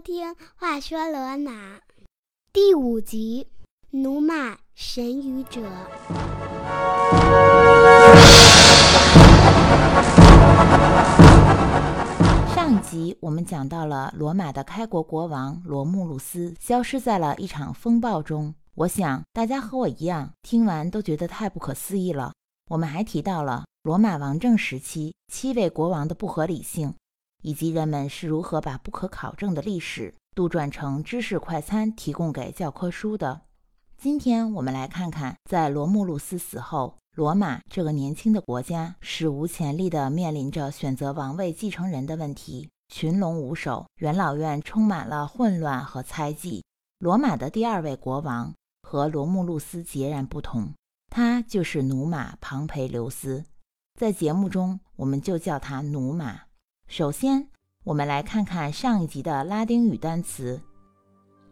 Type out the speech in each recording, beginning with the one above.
听《话说罗马》第五集《努马神语者》。上一集我们讲到了罗马的开国国王罗慕路斯消失在了一场风暴中。我想大家和我一样，听完都觉得太不可思议了。我们还提到了罗马王政时期七位国王的不合理性。以及人们是如何把不可考证的历史杜撰成知识快餐，提供给教科书的。今天我们来看看，在罗慕路斯死后，罗马这个年轻的国家史无前例地面临着选择王位继承人的问题，群龙无首，元老院充满了混乱和猜忌。罗马的第二位国王和罗慕路斯截然不同，他就是努马·庞培留斯，在节目中我们就叫他努马。首先，我们来看看上一集的拉丁语单词。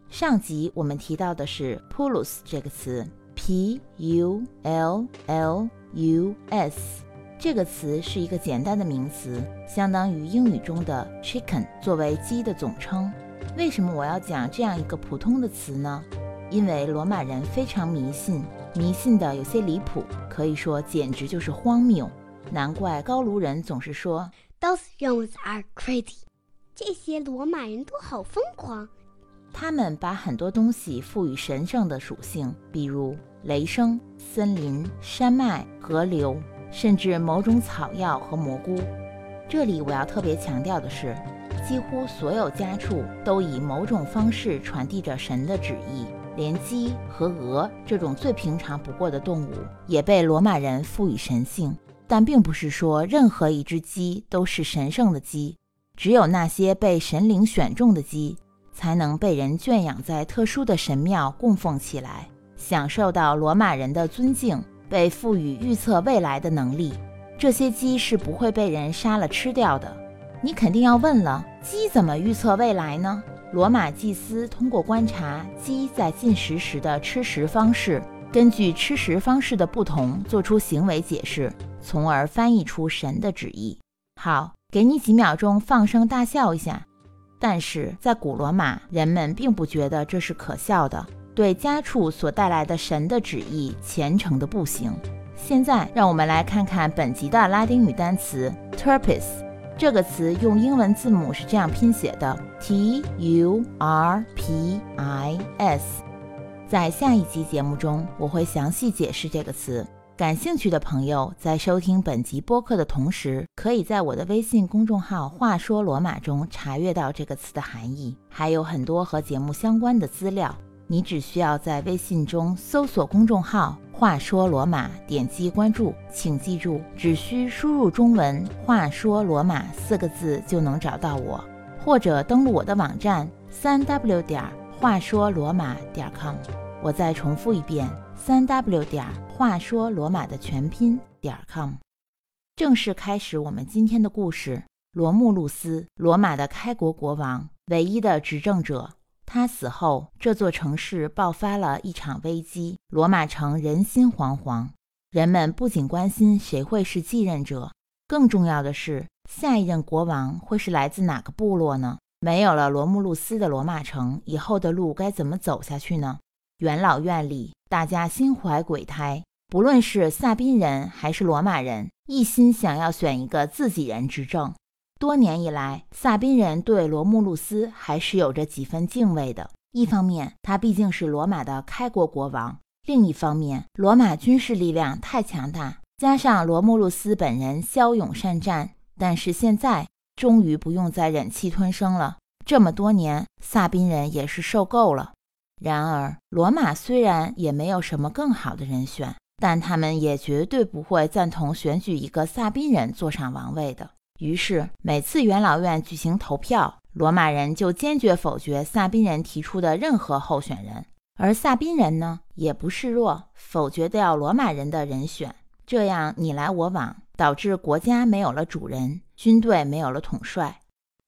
上集我们提到的是 “pulus” 这个词，p u l l u s 这个词是一个简单的名词，相当于英语中的 “chicken”，作为鸡的总称。为什么我要讲这样一个普通的词呢？因为罗马人非常迷信，迷信的有些离谱，可以说简直就是荒谬。难怪高卢人总是说。Those Romans are crazy。这些罗马人都好疯狂。他们把很多东西赋予神圣的属性，比如雷声、森林、山脉、河流，甚至某种草药和蘑菇。这里我要特别强调的是，几乎所有家畜都以某种方式传递着神的旨意，连鸡和鹅这种最平常不过的动物也被罗马人赋予神性。但并不是说任何一只鸡都是神圣的鸡，只有那些被神灵选中的鸡，才能被人圈养在特殊的神庙供奉起来，享受到罗马人的尊敬，被赋予预测未来的能力。这些鸡是不会被人杀了吃掉的。你肯定要问了，鸡怎么预测未来呢？罗马祭司通过观察鸡在进食时的吃食方式，根据吃食方式的不同，做出行为解释。从而翻译出神的旨意。好，给你几秒钟放声大笑一下。但是在古罗马，人们并不觉得这是可笑的，对家畜所带来的神的旨意虔诚的不行。现在，让我们来看看本集的拉丁语单词 turpis。这个词用英文字母是这样拼写的：t u r p i s。在下一集节目中，我会详细解释这个词。感兴趣的朋友在收听本集播客的同时，可以在我的微信公众号“话说罗马”中查阅到这个词的含义，还有很多和节目相关的资料。你只需要在微信中搜索公众号“话说罗马”，点击关注。请记住，只需输入中文“话说罗马”四个字就能找到我，或者登录我的网站三 w 点儿话说罗马点 com。我再重复一遍：三 w 点话说罗马的全拼点 com。正式开始我们今天的故事。罗慕路斯，罗马的开国国王，唯一的执政者。他死后，这座城市爆发了一场危机，罗马城人心惶惶。人们不仅关心谁会是继任者，更重要的是，下一任国王会是来自哪个部落呢？没有了罗慕路斯的罗马城，以后的路该怎么走下去呢？元老院里，大家心怀鬼胎，不论是萨宾人还是罗马人，一心想要选一个自己人执政。多年以来，萨宾人对罗慕路斯还是有着几分敬畏的。一方面，他毕竟是罗马的开国国王；另一方面，罗马军事力量太强大，加上罗慕路斯本人骁勇善战。但是现在，终于不用再忍气吞声了。这么多年，萨宾人也是受够了。然而，罗马虽然也没有什么更好的人选，但他们也绝对不会赞同选举一个萨宾人坐上王位的。于是，每次元老院举行投票，罗马人就坚决否决萨宾人提出的任何候选人，而萨宾人呢，也不示弱，否决掉罗马人的人选。这样你来我往，导致国家没有了主人，军队没有了统帅。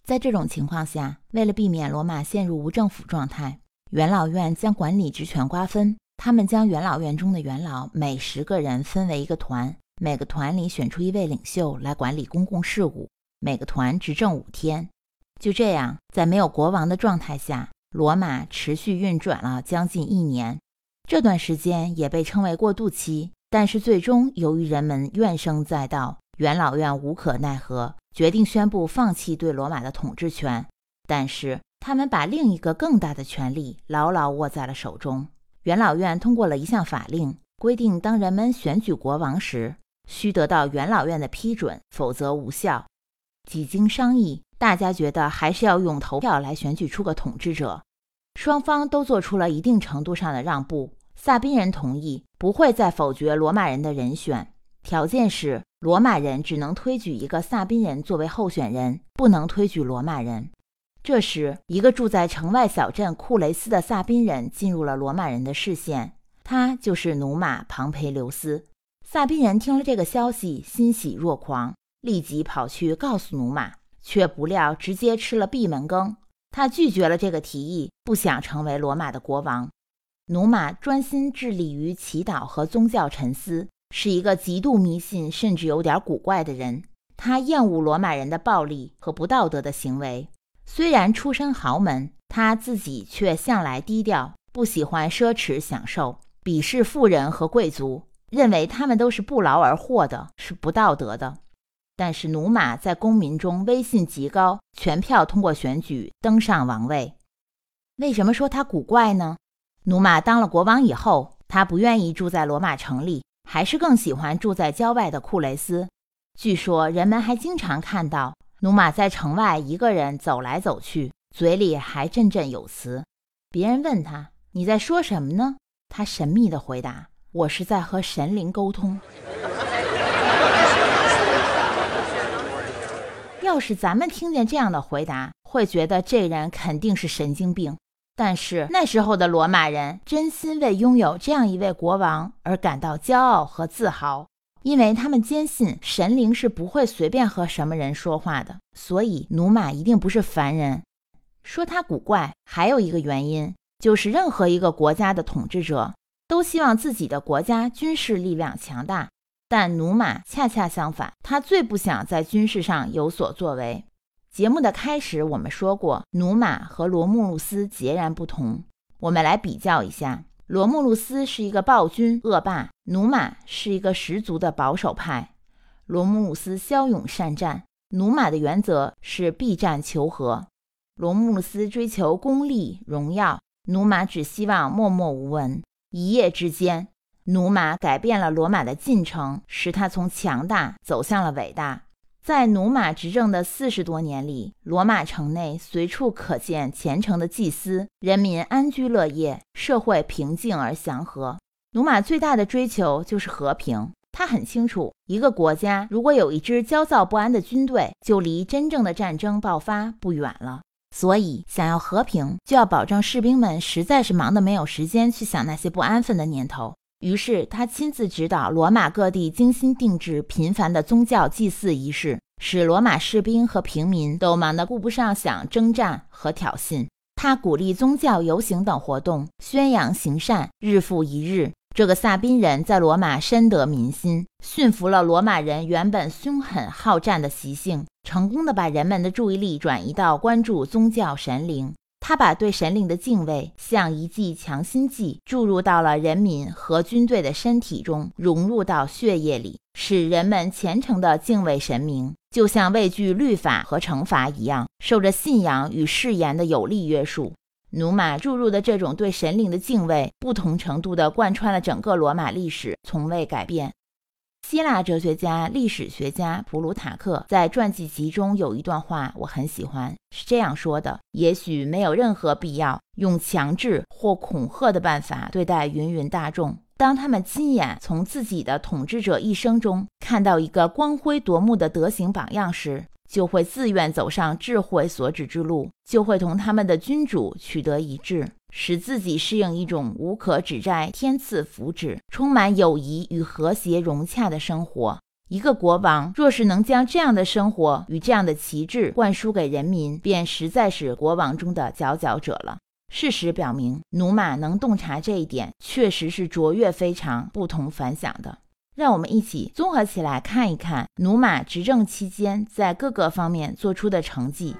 在这种情况下，为了避免罗马陷入无政府状态，元老院将管理职权瓜分，他们将元老院中的元老每十个人分为一个团，每个团里选出一位领袖来管理公共事务。每个团执政五天。就这样，在没有国王的状态下，罗马持续运转了将近一年。这段时间也被称为过渡期。但是最终，由于人们怨声载道，元老院无可奈何，决定宣布放弃对罗马的统治权。但是他们把另一个更大的权力牢牢握在了手中。元老院通过了一项法令，规定当人们选举国王时，需得到元老院的批准，否则无效。几经商议，大家觉得还是要用投票来选举出个统治者。双方都做出了一定程度上的让步。萨宾人同意不会再否决罗马人的人选，条件是罗马人只能推举一个萨宾人作为候选人，不能推举罗马人。这时，一个住在城外小镇库雷斯的萨宾人进入了罗马人的视线，他就是努马·庞培留斯。萨宾人听了这个消息，欣喜若狂，立即跑去告诉努马，却不料直接吃了闭门羹。他拒绝了这个提议，不想成为罗马的国王。努马专心致力于祈祷和宗教沉思，是一个极度迷信甚至有点古怪的人。他厌恶罗马人的暴力和不道德的行为。虽然出身豪门，他自己却向来低调，不喜欢奢侈享受，鄙视富人和贵族，认为他们都是不劳而获的，是不道德的。但是努马在公民中威信极高，全票通过选举登上王位。为什么说他古怪呢？努马当了国王以后，他不愿意住在罗马城里，还是更喜欢住在郊外的库雷斯。据说人们还经常看到努马在城外一个人走来走去，嘴里还振振有词。别人问他：“你在说什么呢？”他神秘地回答：“我是在和神灵沟通。”要是咱们听见这样的回答，会觉得这人肯定是神经病。但是那时候的罗马人真心为拥有这样一位国王而感到骄傲和自豪，因为他们坚信神灵是不会随便和什么人说话的，所以努马一定不是凡人。说他古怪，还有一个原因就是，任何一个国家的统治者都希望自己的国家军事力量强大，但努马恰恰相反，他最不想在军事上有所作为。节目的开始，我们说过，努马和罗慕路斯截然不同。我们来比较一下：罗慕路斯是一个暴君恶霸，努马是一个十足的保守派。罗慕路斯骁勇善战，努马的原则是避战求和。罗慕路斯追求功利荣耀，努马只希望默默无闻。一夜之间，努马改变了罗马的进程，使他从强大走向了伟大。在努马执政的四十多年里，罗马城内随处可见虔诚的祭司，人民安居乐业，社会平静而祥和。努马最大的追求就是和平。他很清楚，一个国家如果有一支焦躁不安的军队，就离真正的战争爆发不远了。所以，想要和平，就要保证士兵们实在是忙得没有时间去想那些不安分的念头。于是他亲自指导罗马各地精心定制频繁的宗教祭祀仪式，使罗马士兵和平民都忙得顾不上想征战和挑衅。他鼓励宗教游行等活动，宣扬行善，日复一日。这个萨宾人在罗马深得民心，驯服了罗马人原本凶狠好战的习性，成功的把人们的注意力转移到关注宗教神灵。他把对神灵的敬畏像一剂强心剂注入到了人民和军队的身体中，融入到血液里，使人们虔诚地敬畏神明，就像畏惧律法和惩罚一样，受着信仰与誓言的有力约束。努马注入的这种对神灵的敬畏，不同程度地贯穿了整个罗马历史，从未改变。希腊哲学家、历史学家普鲁塔克在传记集中有一段话，我很喜欢，是这样说的：“也许没有任何必要用强制或恐吓的办法对待芸芸大众。当他们亲眼从自己的统治者一生中看到一个光辉夺目的德行榜样时，就会自愿走上智慧所指之路，就会同他们的君主取得一致。”使自己适应一种无可指摘、天赐福祉、充满友谊与和谐融洽的生活。一个国王若是能将这样的生活与这样的旗帜灌输给人民，便实在是国王中的佼佼者了。事实表明，努马能洞察这一点，确实是卓越非常、不同凡响的。让我们一起综合起来看一看努马执政期间在各个方面做出的成绩。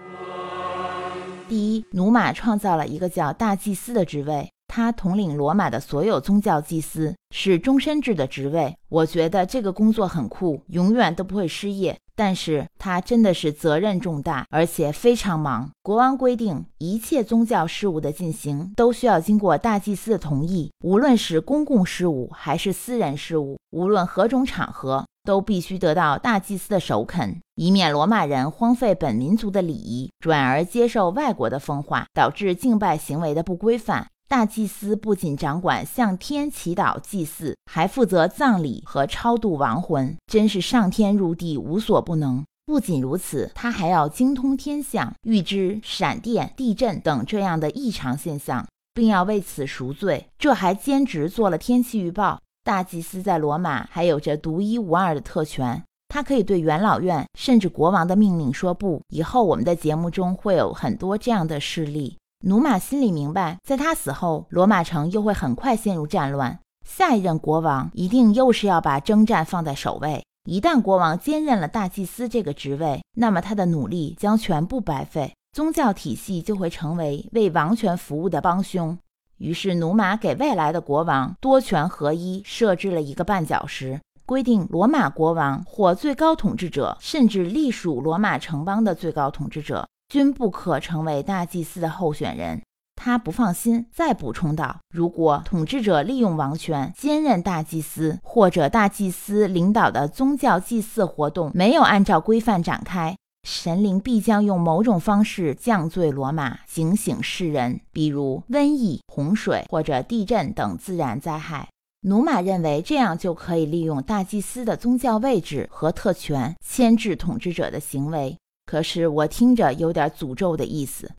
第一，努马创造了一个叫大祭司的职位。他统领罗马的所有宗教祭司，是终身制的职位。我觉得这个工作很酷，永远都不会失业。但是他真的是责任重大，而且非常忙。国王规定，一切宗教事务的进行都需要经过大祭司的同意，无论是公共事务还是私人事务，无论何种场合，都必须得到大祭司的首肯，以免罗马人荒废本民族的礼仪，转而接受外国的风化，导致敬拜行为的不规范。大祭司不仅掌管向天祈祷祭祀，还负责葬礼和超度亡魂，真是上天入地无所不能。不仅如此，他还要精通天象，预知闪电、地震等这样的异常现象，并要为此赎罪。这还兼职做了天气预报。大祭司在罗马还有着独一无二的特权，他可以对元老院甚至国王的命令说不。以后我们的节目中会有很多这样的事例。努马心里明白，在他死后，罗马城又会很快陷入战乱。下一任国王一定又是要把征战放在首位。一旦国王兼任了大祭司这个职位，那么他的努力将全部白费，宗教体系就会成为为王权服务的帮凶。于是，努马给未来的国王多权合一设置了一个绊脚石，规定罗马国王或最高统治者，甚至隶属罗马城邦的最高统治者。均不可成为大祭司的候选人。他不放心，再补充道：“如果统治者利用王权兼任大祭司，或者大祭司领导的宗教祭祀活动没有按照规范展开，神灵必将用某种方式降罪罗马，警醒世人，比如瘟疫、洪水或者地震等自然灾害。”努马认为这样就可以利用大祭司的宗教位置和特权牵制统治者的行为。可是我听着有点诅咒的意思。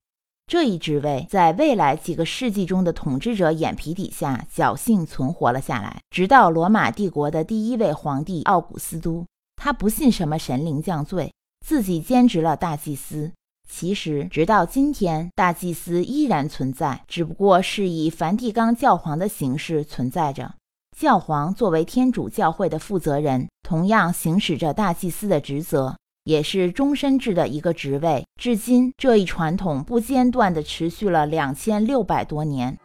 这一职位在未来几个世纪中的统治者眼皮底下侥幸存活了下来，直到罗马帝国的第一位皇帝奥古斯都，他不信什么神灵降罪，自己兼职了大祭司。其实，直到今天，大祭司依然存在，只不过是以梵蒂冈教皇的形式存在着。教皇作为天主教会的负责人，同样行使着大祭司的职责。也是终身制的一个职位，至今这一传统不间断地持续了两千六百多年。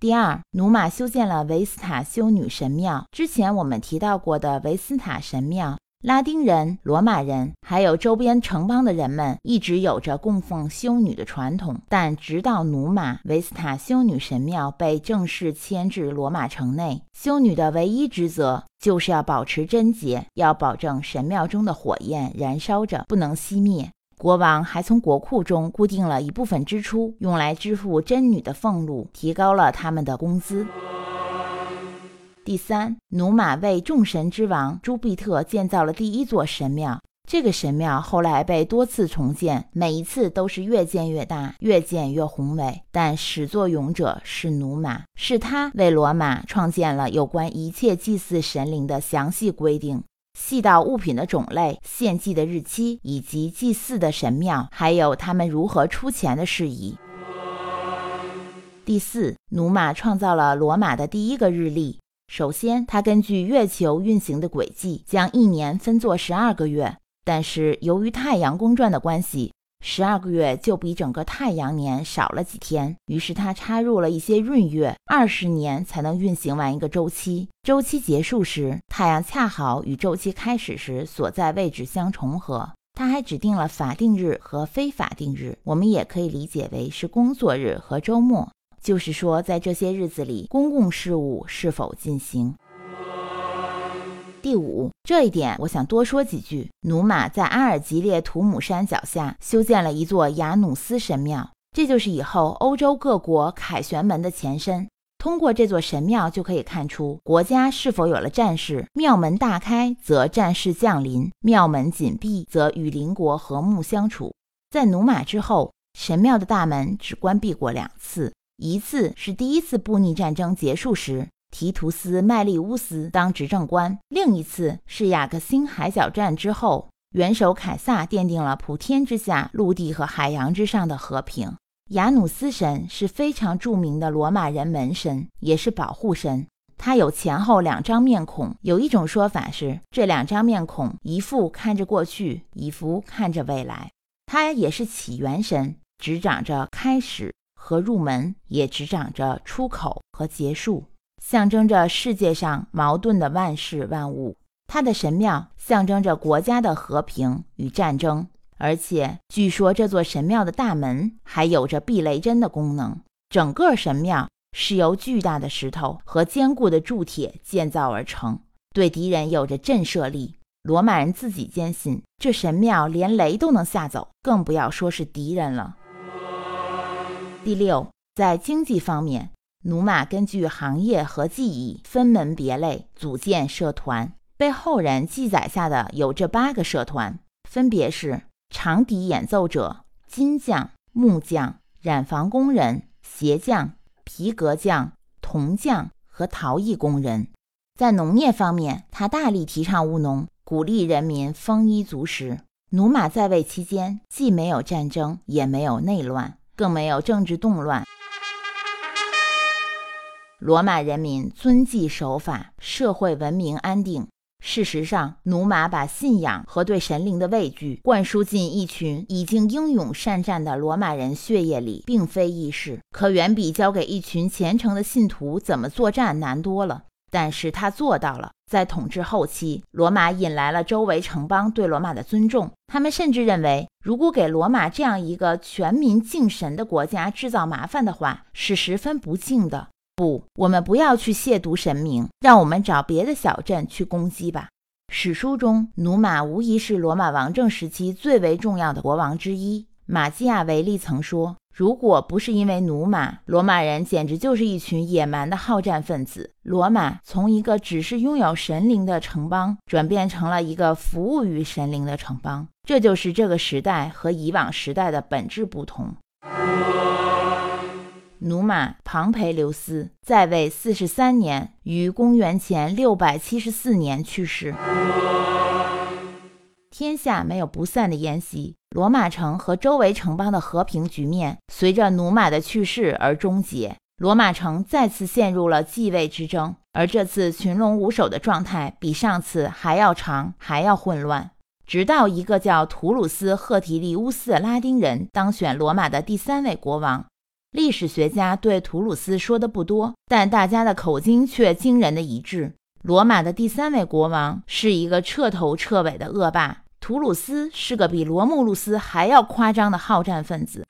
第二，努马修建了维斯塔修女神庙，之前我们提到过的维斯塔神庙。拉丁人、罗马人，还有周边城邦的人们，一直有着供奉修女的传统。但直到努马，维斯塔修女神庙被正式迁至罗马城内，修女的唯一职责就是要保持贞洁，要保证神庙中的火焰燃烧着，不能熄灭。国王还从国库中固定了一部分支出，用来支付真女的俸禄，提高了他们的工资。第三，努马为众神之王朱庇特建造了第一座神庙。这个神庙后来被多次重建，每一次都是越建越大，越建越宏伟。但始作俑者是努马，是他为罗马创建了有关一切祭祀神灵的详细规定，细到物品的种类、献祭的日期以及祭祀的神庙，还有他们如何出钱的事宜。第四，努马创造了罗马的第一个日历。首先，他根据月球运行的轨迹，将一年分作十二个月。但是由于太阳公转的关系，十二个月就比整个太阳年少了几天。于是他插入了一些闰月，二十年才能运行完一个周期。周期结束时，太阳恰好与周期开始时所在位置相重合。他还指定了法定日和非法定日，我们也可以理解为是工作日和周末。就是说，在这些日子里，公共事务是否进行？第五，这一点我想多说几句。努马在阿尔及列图姆山脚下修建了一座雅努斯神庙，这就是以后欧洲各国凯旋门的前身。通过这座神庙就可以看出国家是否有了战事。庙门大开，则战事降临；庙门紧闭，则与邻国和睦相处。在努马之后，神庙的大门只关闭过两次。一次是第一次布匿战争结束时，提图斯·麦利乌斯当执政官；另一次是雅克辛海角战之后，元首凯撒奠定了普天之下、陆地和海洋之上的和平。雅努斯神是非常著名的罗马人门神，也是保护神。他有前后两张面孔，有一种说法是这两张面孔，一副看着过去，一副看着未来。他也是起源神，执掌着开始和入门，也执掌着出口和结束，象征着世界上矛盾的万事万物。它的神庙象征着国家的和平与战争，而且据说这座神庙的大门还有着避雷针的功能。整个神庙是由巨大的石头和坚固的铸铁建造而成，对敌人有着震慑力。罗马人自己坚信，这神庙连雷都能吓走，更不要说是敌人了。第六，在经济方面，努马根据行业和技艺分门别类组建社团，被后人记载下的有这八个社团，分别是长笛演奏者、金匠、木匠、染房工人、鞋匠、皮革匠、铜匠和陶艺工人。在农业方面，他大力提倡务农。鼓励人民丰衣足食。努马在位期间，既没有战争，也没有内乱，更没有政治动乱。罗马人民遵纪守法，社会文明安定。事实上，努马把信仰和对神灵的畏惧灌输进一群已经英勇善战的罗马人血液里，并非易事，可远比教给一群虔诚的信徒怎么作战难多了。但是他做到了。在统治后期，罗马引来了周围城邦对罗马的尊重。他们甚至认为，如果给罗马这样一个全民敬神的国家制造麻烦的话，是十分不敬的。不，我们不要去亵渎神明，让我们找别的小镇去攻击吧。史书中，努马无疑是罗马王政时期最为重要的国王之一。马基亚维利曾说。如果不是因为努马，罗马人简直就是一群野蛮的好战分子。罗马从一个只是拥有神灵的城邦，转变成了一个服务于神灵的城邦，这就是这个时代和以往时代的本质不同。努马·庞培留斯在位四十三年，于公元前六百七十四年去世。天下没有不散的宴席。罗马城和周围城邦的和平局面随着努马的去世而终结，罗马城再次陷入了继位之争，而这次群龙无首的状态比上次还要长，还要混乱。直到一个叫图鲁斯·赫提利乌斯的拉丁人当选罗马的第三位国王。历史学家对图鲁斯说的不多，但大家的口径却惊人的一致：罗马的第三位国王是一个彻头彻尾的恶霸。图鲁斯是个比罗慕路斯还要夸张的好战分子。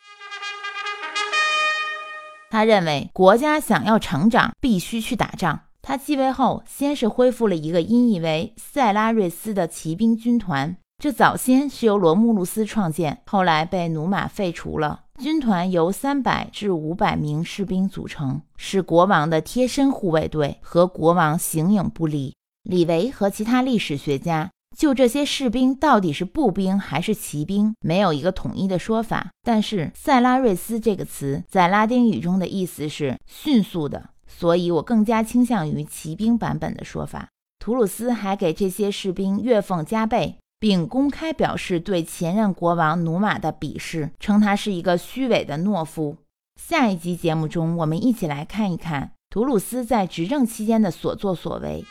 他认为国家想要成长，必须去打仗。他继位后，先是恢复了一个音译为塞拉瑞斯的骑兵军团，这早先是由罗慕路斯创建，后来被努马废除了。军团由三百至五百名士兵组成，是国王的贴身护卫队，和国王形影不离。李维和其他历史学家。就这些士兵到底是步兵还是骑兵，没有一个统一的说法。但是“塞拉瑞斯”这个词在拉丁语中的意思是迅速的，所以我更加倾向于骑兵版本的说法。图鲁斯还给这些士兵月俸加倍，并公开表示对前任国王努马的鄙视，称他是一个虚伪的懦夫。下一集节目中，我们一起来看一看图鲁斯在执政期间的所作所为。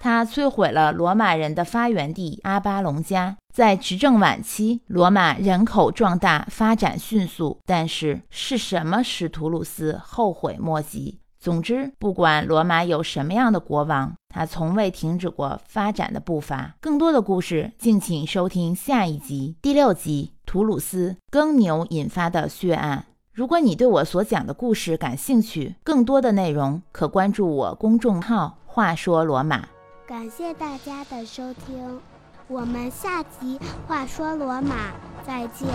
他摧毁了罗马人的发源地阿巴隆加。在执政晚期，罗马人口壮大，发展迅速。但是，是什么使图鲁斯后悔莫及？总之，不管罗马有什么样的国王，他从未停止过发展的步伐。更多的故事，敬请收听下一集第六集《图鲁斯耕牛引发的血案》。如果你对我所讲的故事感兴趣，更多的内容可关注我公众号“话说罗马”。感谢大家的收听，我们下集《话说罗马》再见。